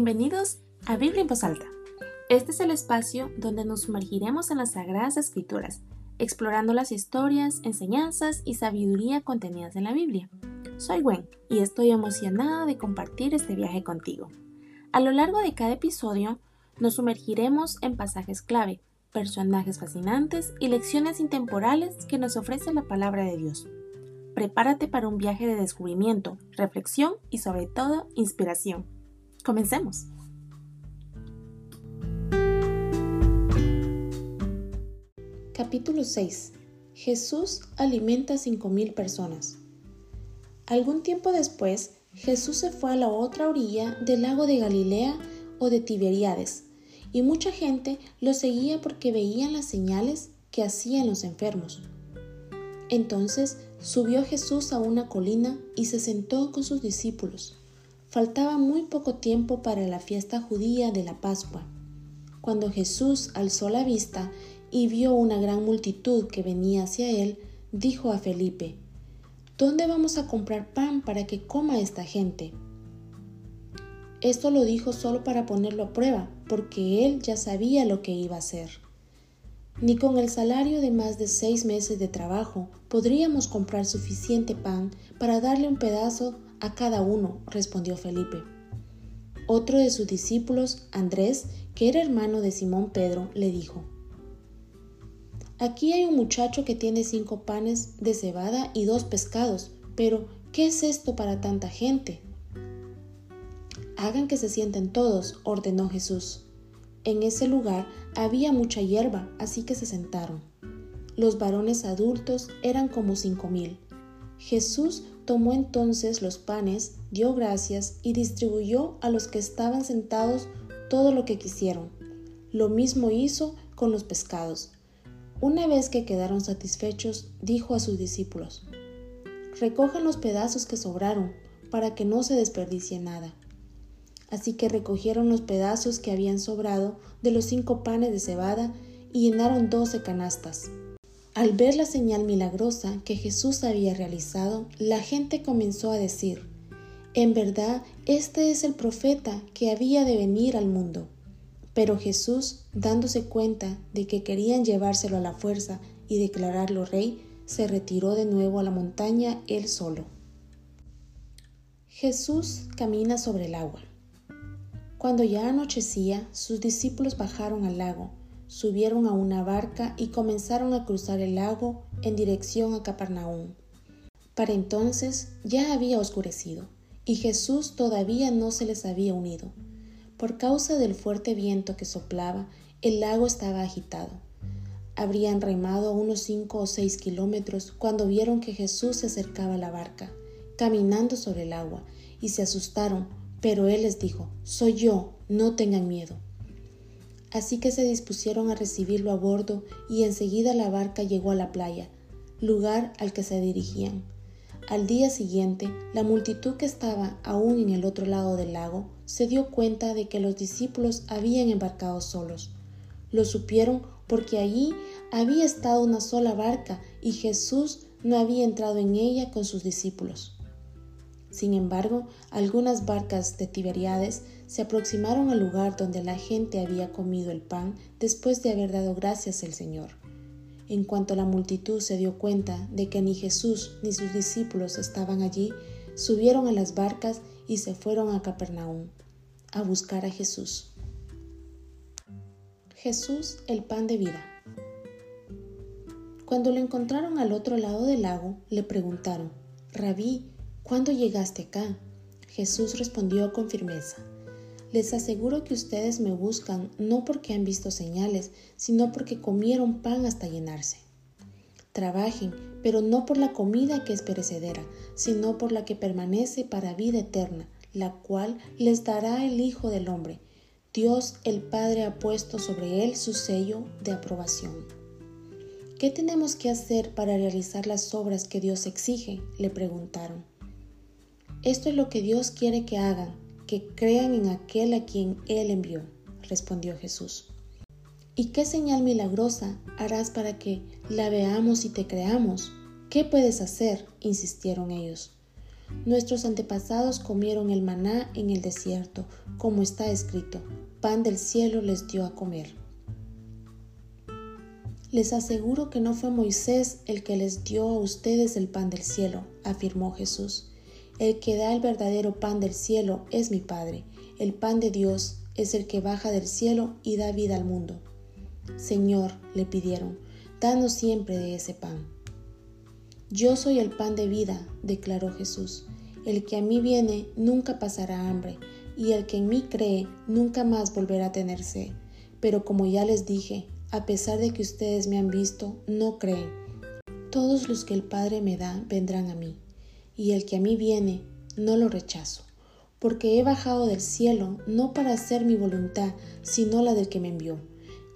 Bienvenidos a Biblia en voz alta. Este es el espacio donde nos sumergiremos en las sagradas escrituras, explorando las historias, enseñanzas y sabiduría contenidas en la Biblia. Soy Gwen y estoy emocionada de compartir este viaje contigo. A lo largo de cada episodio nos sumergiremos en pasajes clave, personajes fascinantes y lecciones intemporales que nos ofrece la palabra de Dios. Prepárate para un viaje de descubrimiento, reflexión y sobre todo inspiración. Comencemos. Capítulo 6. Jesús alimenta a 5.000 personas. Algún tiempo después, Jesús se fue a la otra orilla del lago de Galilea o de Tiberíades, y mucha gente lo seguía porque veían las señales que hacían los enfermos. Entonces subió Jesús a una colina y se sentó con sus discípulos. Faltaba muy poco tiempo para la fiesta judía de la Pascua. Cuando Jesús alzó la vista y vio una gran multitud que venía hacia él, dijo a Felipe, ¿Dónde vamos a comprar pan para que coma esta gente? Esto lo dijo solo para ponerlo a prueba, porque él ya sabía lo que iba a hacer. Ni con el salario de más de seis meses de trabajo podríamos comprar suficiente pan para darle un pedazo a cada uno, respondió Felipe. Otro de sus discípulos, Andrés, que era hermano de Simón Pedro, le dijo, Aquí hay un muchacho que tiene cinco panes de cebada y dos pescados, pero ¿qué es esto para tanta gente? Hagan que se sienten todos, ordenó Jesús. En ese lugar había mucha hierba, así que se sentaron. Los varones adultos eran como cinco mil. Jesús tomó entonces los panes, dio gracias y distribuyó a los que estaban sentados todo lo que quisieron. Lo mismo hizo con los pescados. Una vez que quedaron satisfechos, dijo a sus discípulos, Recojan los pedazos que sobraron, para que no se desperdicie nada. Así que recogieron los pedazos que habían sobrado de los cinco panes de cebada y llenaron doce canastas. Al ver la señal milagrosa que Jesús había realizado, la gente comenzó a decir, en verdad, este es el profeta que había de venir al mundo. Pero Jesús, dándose cuenta de que querían llevárselo a la fuerza y declararlo rey, se retiró de nuevo a la montaña él solo. Jesús camina sobre el agua. Cuando ya anochecía, sus discípulos bajaron al lago subieron a una barca y comenzaron a cruzar el lago en dirección a Capernaum. Para entonces ya había oscurecido, y Jesús todavía no se les había unido. Por causa del fuerte viento que soplaba, el lago estaba agitado. Habrían remado unos cinco o seis kilómetros cuando vieron que Jesús se acercaba a la barca, caminando sobre el agua, y se asustaron, pero él les dijo, Soy yo, no tengan miedo. Así que se dispusieron a recibirlo a bordo y enseguida la barca llegó a la playa, lugar al que se dirigían. Al día siguiente, la multitud que estaba aún en el otro lado del lago se dio cuenta de que los discípulos habían embarcado solos. Lo supieron porque allí había estado una sola barca y Jesús no había entrado en ella con sus discípulos. Sin embargo, algunas barcas de Tiberiades se aproximaron al lugar donde la gente había comido el pan después de haber dado gracias al Señor. En cuanto la multitud se dio cuenta de que ni Jesús ni sus discípulos estaban allí, subieron a las barcas y se fueron a Capernaum a buscar a Jesús. Jesús, el pan de vida. Cuando lo encontraron al otro lado del lago, le preguntaron, Rabí, ¿cuándo llegaste acá? Jesús respondió con firmeza, les aseguro que ustedes me buscan no porque han visto señales, sino porque comieron pan hasta llenarse. Trabajen, pero no por la comida que es perecedera, sino por la que permanece para vida eterna, la cual les dará el Hijo del Hombre. Dios el Padre ha puesto sobre él su sello de aprobación. ¿Qué tenemos que hacer para realizar las obras que Dios exige? le preguntaron. Esto es lo que Dios quiere que hagan, que crean en aquel a quien Él envió, respondió Jesús. ¿Y qué señal milagrosa harás para que la veamos y te creamos? ¿Qué puedes hacer? insistieron ellos. Nuestros antepasados comieron el maná en el desierto, como está escrito, pan del cielo les dio a comer. Les aseguro que no fue Moisés el que les dio a ustedes el pan del cielo, afirmó Jesús. El que da el verdadero pan del cielo es mi Padre. El pan de Dios es el que baja del cielo y da vida al mundo. Señor, le pidieron, danos siempre de ese pan. Yo soy el pan de vida, declaró Jesús. El que a mí viene nunca pasará hambre, y el que en mí cree nunca más volverá a tener sed. Pero como ya les dije, a pesar de que ustedes me han visto, no creen. Todos los que el Padre me da vendrán a mí, y el que a mí viene, no lo rechazo, porque he bajado del cielo no para hacer mi voluntad, sino la del que me envió.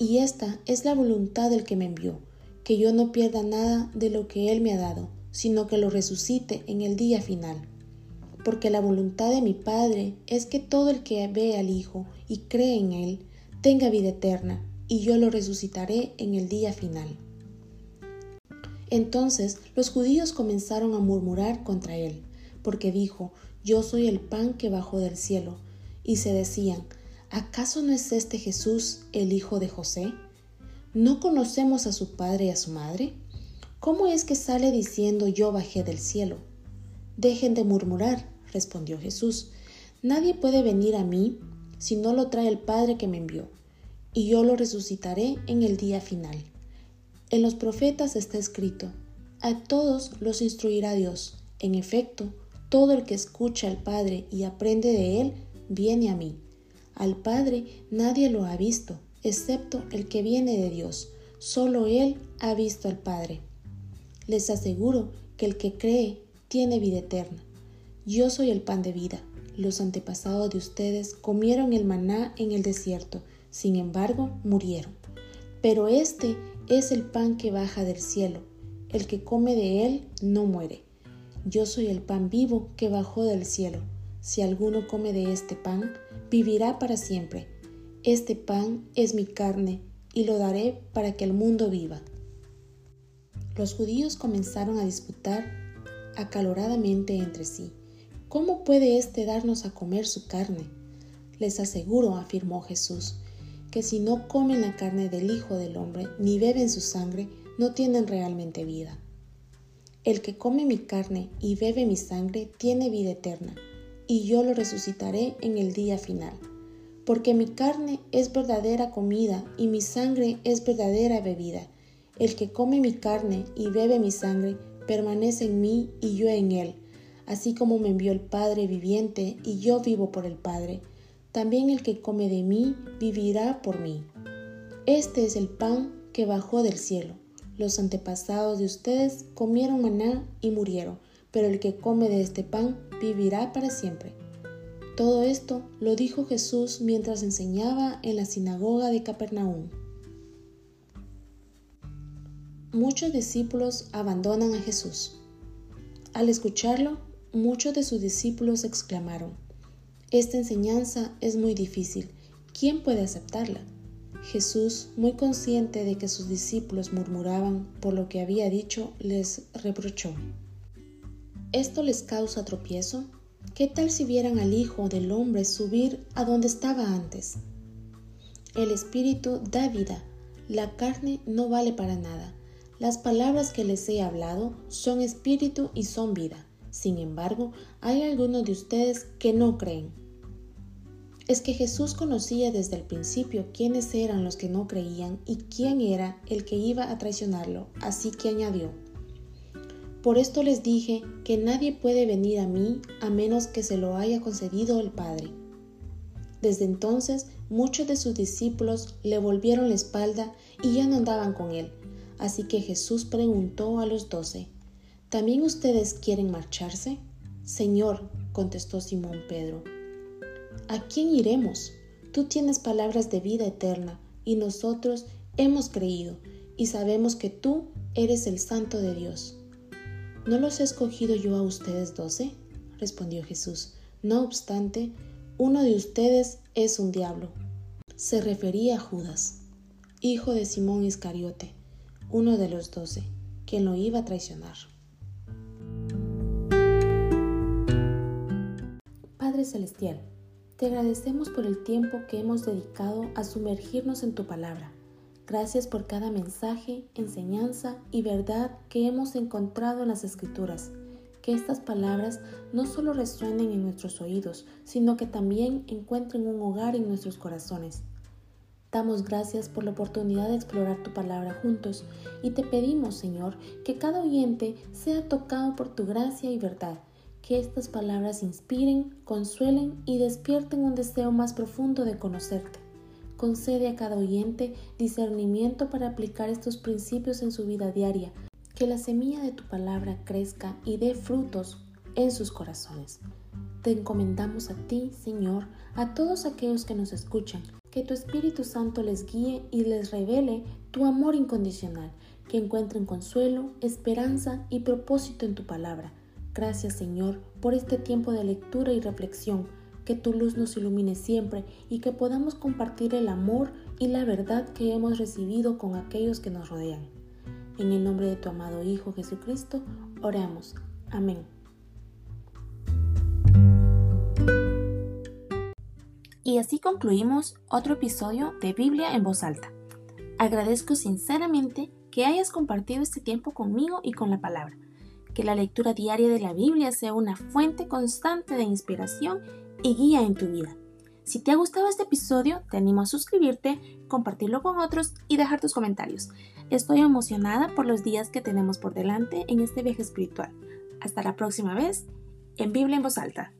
Y esta es la voluntad del que me envió, que yo no pierda nada de lo que Él me ha dado, sino que lo resucite en el día final. Porque la voluntad de mi Padre es que todo el que ve al Hijo y cree en Él tenga vida eterna, y yo lo resucitaré en el día final. Entonces los judíos comenzaron a murmurar contra él, porque dijo, Yo soy el pan que bajó del cielo, y se decían, ¿acaso no es este Jesús el hijo de José? ¿No conocemos a su padre y a su madre? ¿Cómo es que sale diciendo yo bajé del cielo? Dejen de murmurar, respondió Jesús. Nadie puede venir a mí si no lo trae el Padre que me envió y yo lo resucitaré en el día final. En los profetas está escrito, a todos los instruirá Dios. En efecto, todo el que escucha al Padre y aprende de Él, viene a mí. Al Padre nadie lo ha visto, excepto el que viene de Dios. Solo Él ha visto al Padre. Les aseguro que el que cree tiene vida eterna. Yo soy el pan de vida. Los antepasados de ustedes comieron el maná en el desierto sin embargo, murieron. Pero este es el pan que baja del cielo. El que come de él no muere. Yo soy el pan vivo que bajó del cielo. Si alguno come de este pan, vivirá para siempre. Este pan es mi carne y lo daré para que el mundo viva. Los judíos comenzaron a disputar acaloradamente entre sí. ¿Cómo puede éste darnos a comer su carne? Les aseguro, afirmó Jesús, que si no comen la carne del Hijo del Hombre ni beben su sangre, no tienen realmente vida. El que come mi carne y bebe mi sangre tiene vida eterna, y yo lo resucitaré en el día final. Porque mi carne es verdadera comida y mi sangre es verdadera bebida. El que come mi carne y bebe mi sangre permanece en mí y yo en él, así como me envió el Padre viviente y yo vivo por el Padre también el que come de mí vivirá por mí. Este es el pan que bajó del cielo. Los antepasados de ustedes comieron maná y murieron, pero el que come de este pan vivirá para siempre. Todo esto lo dijo Jesús mientras enseñaba en la sinagoga de Capernaum. Muchos discípulos abandonan a Jesús. Al escucharlo, muchos de sus discípulos exclamaron, esta enseñanza es muy difícil. ¿Quién puede aceptarla? Jesús, muy consciente de que sus discípulos murmuraban por lo que había dicho, les reprochó. ¿Esto les causa tropiezo? ¿Qué tal si vieran al Hijo del Hombre subir a donde estaba antes? El Espíritu da vida, la carne no vale para nada. Las palabras que les he hablado son espíritu y son vida. Sin embargo, hay algunos de ustedes que no creen es que Jesús conocía desde el principio quiénes eran los que no creían y quién era el que iba a traicionarlo, así que añadió, Por esto les dije que nadie puede venir a mí a menos que se lo haya concedido el Padre. Desde entonces muchos de sus discípulos le volvieron la espalda y ya no andaban con él, así que Jesús preguntó a los doce, ¿también ustedes quieren marcharse? Señor, contestó Simón Pedro, ¿A quién iremos? Tú tienes palabras de vida eterna, y nosotros hemos creído, y sabemos que tú eres el Santo de Dios. ¿No los he escogido yo a ustedes doce? respondió Jesús. No obstante, uno de ustedes es un diablo. Se refería a Judas, hijo de Simón Iscariote, uno de los doce, quien lo iba a traicionar. Padre Celestial, te agradecemos por el tiempo que hemos dedicado a sumergirnos en tu palabra. Gracias por cada mensaje, enseñanza y verdad que hemos encontrado en las Escrituras. Que estas palabras no solo resuenen en nuestros oídos, sino que también encuentren un hogar en nuestros corazones. Damos gracias por la oportunidad de explorar tu palabra juntos y te pedimos, Señor, que cada oyente sea tocado por tu gracia y verdad, que estas palabras inspiren, consuelen y despierten un deseo más profundo de conocerte. Concede a cada oyente discernimiento para aplicar estos principios en su vida diaria, que la semilla de tu palabra crezca y dé frutos en sus corazones. Te encomendamos a ti, Señor, a todos aquellos que nos escuchan, que tu Espíritu Santo les guíe y les revele tu amor incondicional, que encuentren consuelo, esperanza y propósito en tu palabra. Gracias, Señor, por este tiempo de lectura y reflexión, que tu luz nos ilumine siempre y que podamos compartir el amor y la verdad que hemos recibido con aquellos que nos rodean. En el nombre de tu amado Hijo Jesucristo, oramos. Amén. Y así concluimos otro episodio de Biblia en voz alta. Agradezco sinceramente que hayas compartido este tiempo conmigo y con la palabra. Que la lectura diaria de la Biblia sea una fuente constante de inspiración y guía en tu vida. Si te ha gustado este episodio, te animo a suscribirte, compartirlo con otros y dejar tus comentarios. Estoy emocionada por los días que tenemos por delante en este viaje espiritual. Hasta la próxima vez en Biblia en voz alta.